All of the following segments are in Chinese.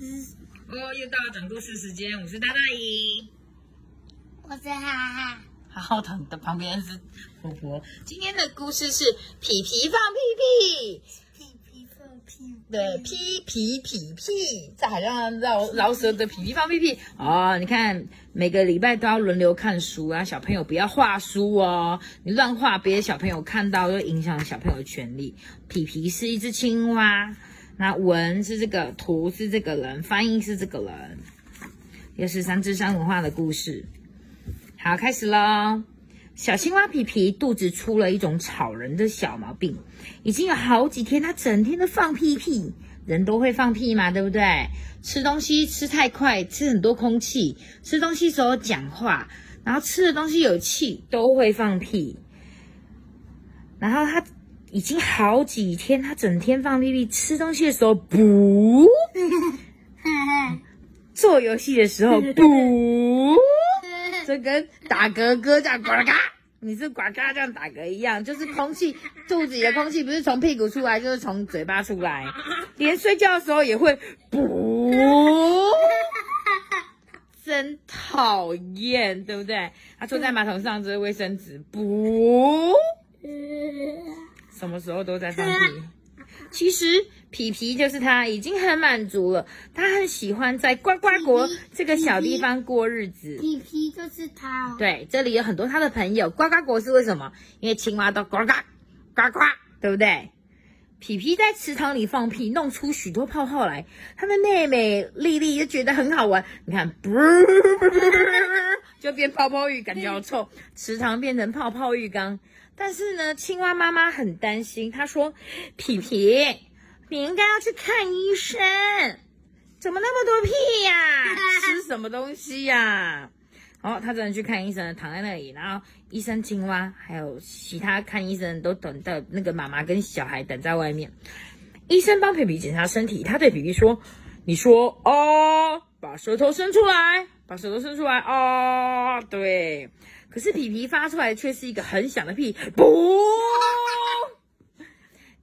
哦，又到了讲故事时间，我是大大姨。我是哈哈，好好疼的，旁边是婆婆。今天的故事是皮皮放屁屁。皮皮放屁，对，皮皮皮屁，在海上绕饶舌的皮皮放屁屁哦。你看，每个礼拜都要轮流看书啊，小朋友不要画书哦，你乱画，别的小朋友看到会影响小朋友的权利。皮皮是一只青蛙，那文是这个，图是这个人，翻译是这个人，又是三只山文化的故事。好，开始喽。小青蛙皮皮肚子出了一种吵人的小毛病，已经有好几天，它整天都放屁屁。人都会放屁嘛，对不对？吃东西吃太快，吃很多空气，吃东西时候讲话，然后吃的东西有气，都会放屁。然后它已经好几天，他整天放屁屁，吃东西的时候不，做游戏的时候不。这跟打嗝嗝这样呱嘎，你是呱嘎这样打嗝一样，就是空气肚子里的空气不是从屁股出来，就是从嘴巴出来。连睡觉的时候也会不，真讨厌，对不对？他坐在马桶上，这是卫生纸不，什么时候都在放屁。其实皮皮就是他，已经很满足了。他很喜欢在呱呱国这个小地方过日子。皮皮就是他，对，这里有很多他的朋友。呱呱国是为什么？因为青蛙都呱呱呱呱，对不对？皮皮在池塘里放屁，弄出许多泡泡来。他的妹妹丽丽就觉得很好玩。你看，就变泡泡浴，感觉好臭。池塘变成泡泡浴缸。但是呢，青蛙妈妈很担心，她说：“皮皮，你应该要去看医生，怎么那么多屁呀？吃什么东西呀？”好，他只能去看医生，躺在那里，然后医生、青蛙还有其他看医生都等到那个妈妈跟小孩等在外面。医生帮皮皮检查身体，他对皮皮说：“你说哦，把舌头伸出来，把舌头伸出来哦。”对。可是皮皮发出来却是一个很响的屁，不！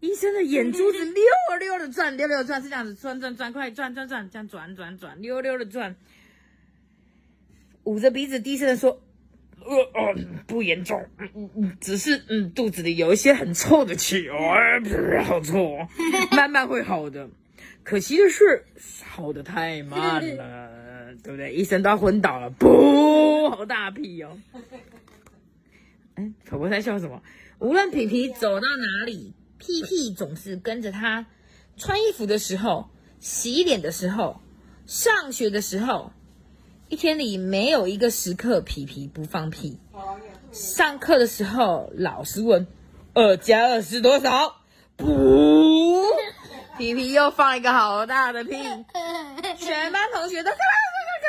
医生的眼珠子溜啊溜的转，溜溜转是这样子，转转转，快转转转，这样转转转，溜溜的转。捂着鼻子低声的说：“呃呃，不严重，嗯嗯嗯，只是嗯肚子里有一些很臭的气，哎，好臭，慢慢会好的。可惜的是，好的太慢了。”对不对？医生都要昏倒了，不，好大屁哦！哎，婆婆在笑什么？无论皮皮走到哪里，屁屁总是跟着他。穿衣服的时候，洗脸的时候，上学的时候，一天里没有一个时刻皮皮不放屁。上课的时候，老师问二加二是多少？不，皮皮又放一个好大的屁，全班同学都。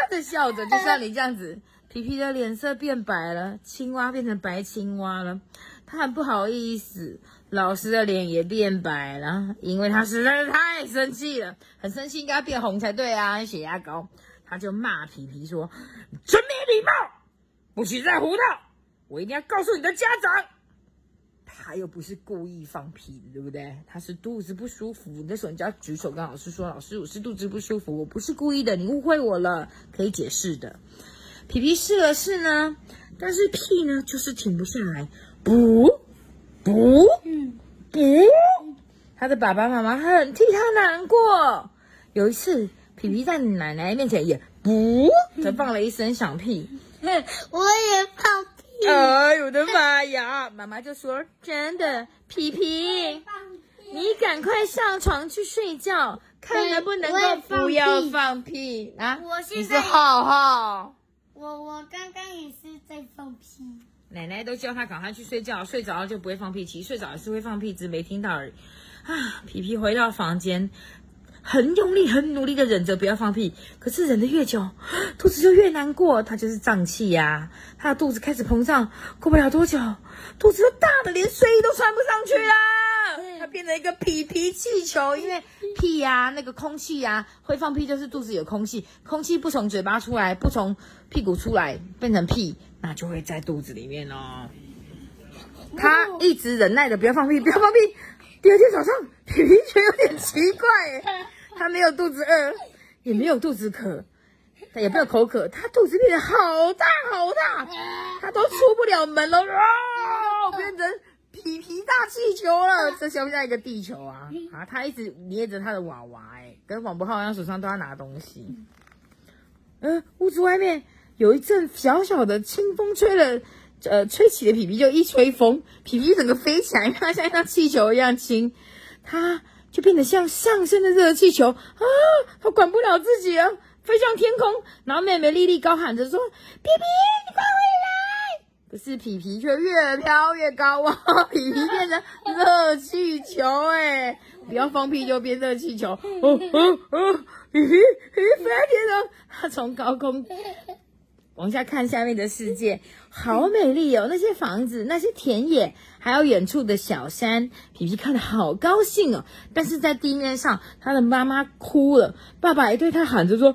在笑着，就像你这样子，皮皮的脸色变白了，青蛙变成白青蛙了，他很不好意思，老师的脸也变白了，因为他实在是太生气了，很生气应该变红才对啊，血压高，他就骂皮皮说：“真没礼貌，不许再胡闹，我一定要告诉你的家长。”他又不是故意放屁，对不对？他是肚子不舒服。那时候你就要举手跟老师说：“老师，我是肚子不舒服，我不是故意的，你误会我了，可以解释的。”皮皮试了试呢，但是屁呢就是停不下来，不不不，他的爸爸妈妈很替他难过。有一次，皮皮在奶奶面前也不，才放了一声响屁，哼我也放。哎呦我的妈呀！妈妈就说：“真的，皮皮，你赶快上床去睡觉，看能不能够不要放屁啊！你是浩浩，我我刚刚也是在放屁。奶奶都叫他赶快去睡觉，睡着了就不会放屁，其实睡着也是会放屁，只是没听到而已。啊，皮皮回到房间。很用力、很努力的忍着不要放屁，可是忍的越久，肚子就越难过。他就是胀气呀，他的肚子开始膨胀，过不了多久，肚子就大的连睡衣都穿不上去啦。他变成一个屁屁气球，因为屁呀，那个空气呀，会放屁就是肚子有空气，空气不从嘴巴出来，不从屁股出来，变成屁，那就会在肚子里面哦。他一直忍耐的不要放屁，不要放屁。第二天早上，皮 皮觉得有点奇怪，他没有肚子饿，也没有肚子渴，也没有口渴，他肚子变得好大好大，他都出不了门了，啊，变成皮皮大气球了。这像不像一个地球啊？啊，他一直捏着他的娃娃，哎，跟王博浩一样，手上都要拿东西。嗯，屋子外面有一阵小小的清风吹了，呃，吹起的皮皮就一吹风，皮皮整个飞起来，它像像气球一样轻，它就变得像上升的热气球啊！它管不了自己了，飞向天空。然后妹妹莉莉高喊着说：“皮皮，你快回来！”可是皮皮却越飘越高啊！皮皮变成热气球，哎，不要放屁就变热气球，哦哦哦！皮皮皮皮飞天上，它从高空往下看下面的世界，好美丽哦！那些房子，那些田野，还有远处的小山，皮皮看得好高兴哦。但是在地面上，他的妈妈哭了，爸爸也对他喊着说：“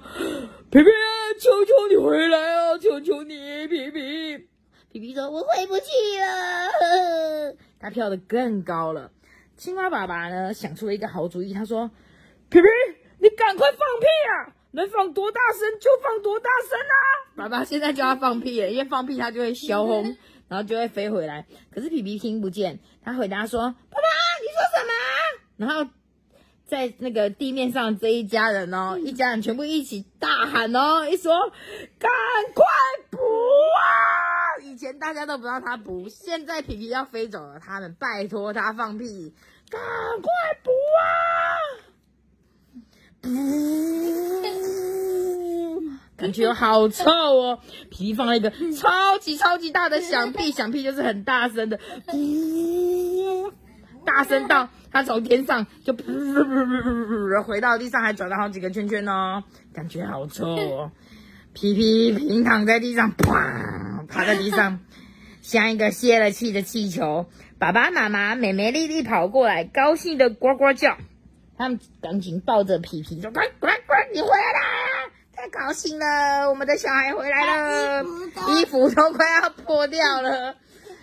皮皮啊，求求你回来啊，求求你，皮皮。”皮皮说：“我回不去了。”他跳得更高了。青蛙爸爸呢，想出了一个好主意，他说：“皮皮。”你赶快放屁啊！能放多大声就放多大声啊！爸爸现在就要放屁了，因为放屁它就会消轰，然后就会飞回来。可是皮皮听不见，他回答说：“爸爸，你说什么？”然后在那个地面上这一家人哦，一家人全部一起大喊哦，一说：“赶快补啊！”以前大家都不知道他补，现在皮皮要飞走了，他们拜托他放屁，赶快补啊！呜，感觉好臭哦！皮皮放了一个超级超级大的响屁，响屁就是很大声的，呜，大声到它从天上就噗噗噗噗噗回到地上，还转了好几个圈圈哦，感觉好臭哦！皮皮平躺在地上，啪，趴在地上，像一个泄了气的气球。爸爸妈妈、美美丽丽跑过来，高兴的呱呱叫。他们赶紧抱着皮皮说：“快快快，你回来啦！太高兴了，我们的小孩回来了，衣服都快要破掉了。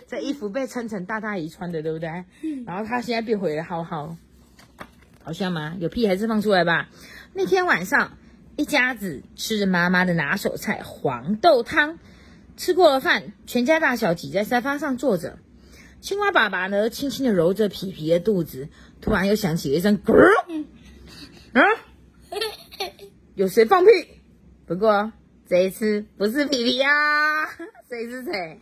这衣服被称成大大姨穿的，对不对？然后他现在变回了浩浩，好笑吗？有屁还是放出来吧。那天晚上，一家子吃着妈妈的拿手菜黄豆汤，吃过了饭，全家大小挤在沙发上坐着。青蛙爸爸呢，轻轻的揉着皮皮的肚子。突然又响起了一声“咕”，啊！有谁放屁？不过这一次不是皮皮啊，谁是谁？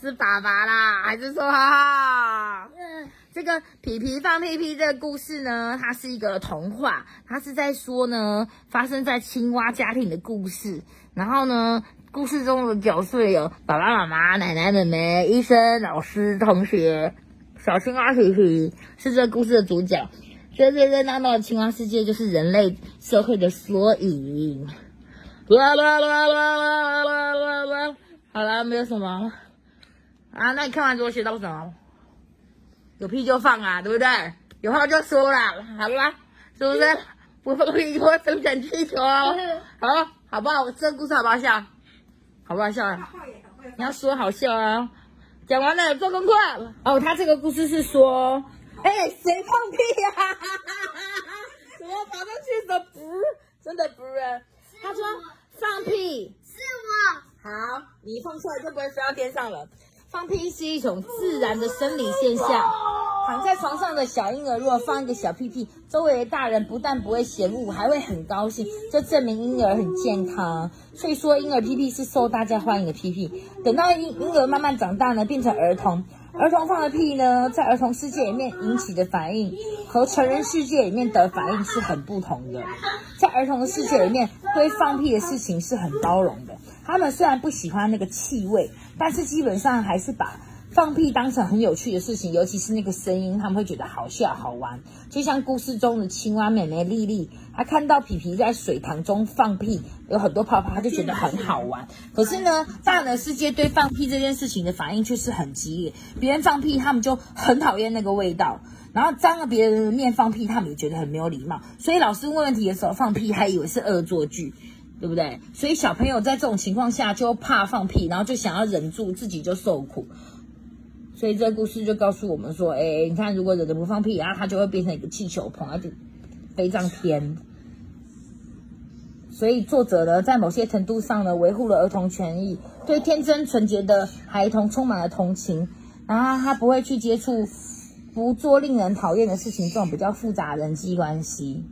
是爸爸啦，还是说哈哈？这个皮皮放屁屁这个故事呢，它是一个童话，它是在说呢发生在青蛙家庭的故事。然后呢，故事中的角色有爸爸妈妈、奶奶、妹妹、医生、老师、同学。小青蛙皮皮是这个故事的主角，这热热闹闹的青蛙世界就是人类社会的缩影。啦啦啦啦啦啦啦啦！好了，没有什么啊？那你看完之后学到什么？有屁就放啊，对不对？有话就说啦，好啦，是不是？不放屁会生成气球，好，好不好？这个故事好不好笑？好不好笑啊？你要说好笑啊！讲完了，做功课。哦，他这个故事是说，哎，谁放屁呀？怎么跑上去的？不，真的不是。他说放屁是我。好，你放出来就不会飞到天上了。放屁是一种自然的生理现象。躺在床上的小婴儿，如果放一个小屁屁，周围的大人不但不会嫌恶，还会很高兴，这证明婴儿很健康。所以说，婴儿屁屁是受大家欢迎的屁屁。等到婴婴儿慢慢长大呢，变成儿童，儿童放的屁呢，在儿童世界里面引起的反应，和成人世界里面的反应是很不同的。在儿童的世界里面，对放屁的事情是很包容的。他们虽然不喜欢那个气味，但是基本上还是把。放屁当成很有趣的事情，尤其是那个声音，他们会觉得好笑好玩。就像故事中的青蛙妹妹丽丽，她看到皮皮在水塘中放屁，有很多泡泡，她就觉得很好玩。可是呢，大人世界对放屁这件事情的反应却是很激烈。别人放屁，他们就很讨厌那个味道；然后脏了别人的面放屁，他们也觉得很没有礼貌。所以老师问问题的时候放屁，还以为是恶作剧，对不对？所以小朋友在这种情况下就怕放屁，然后就想要忍住，自己就受苦。所以这个故事就告诉我们说，哎，你看，如果忍着不放屁，然后它就会变成一个气球，砰，就飞上天。所以作者呢，在某些程度上呢，维护了儿童权益，对天真纯洁的孩童充满了同情，然后他不会去接触不做令人讨厌的事情，这种比较复杂的人际关系。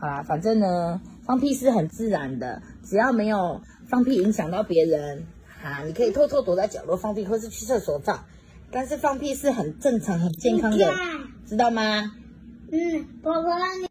好啦，反正呢，放屁是很自然的，只要没有放屁影响到别人，啊，你可以偷偷躲在角落放屁，或是去厕所放。但是放屁是很正常、很健康的，知道吗？嗯，宝宝你。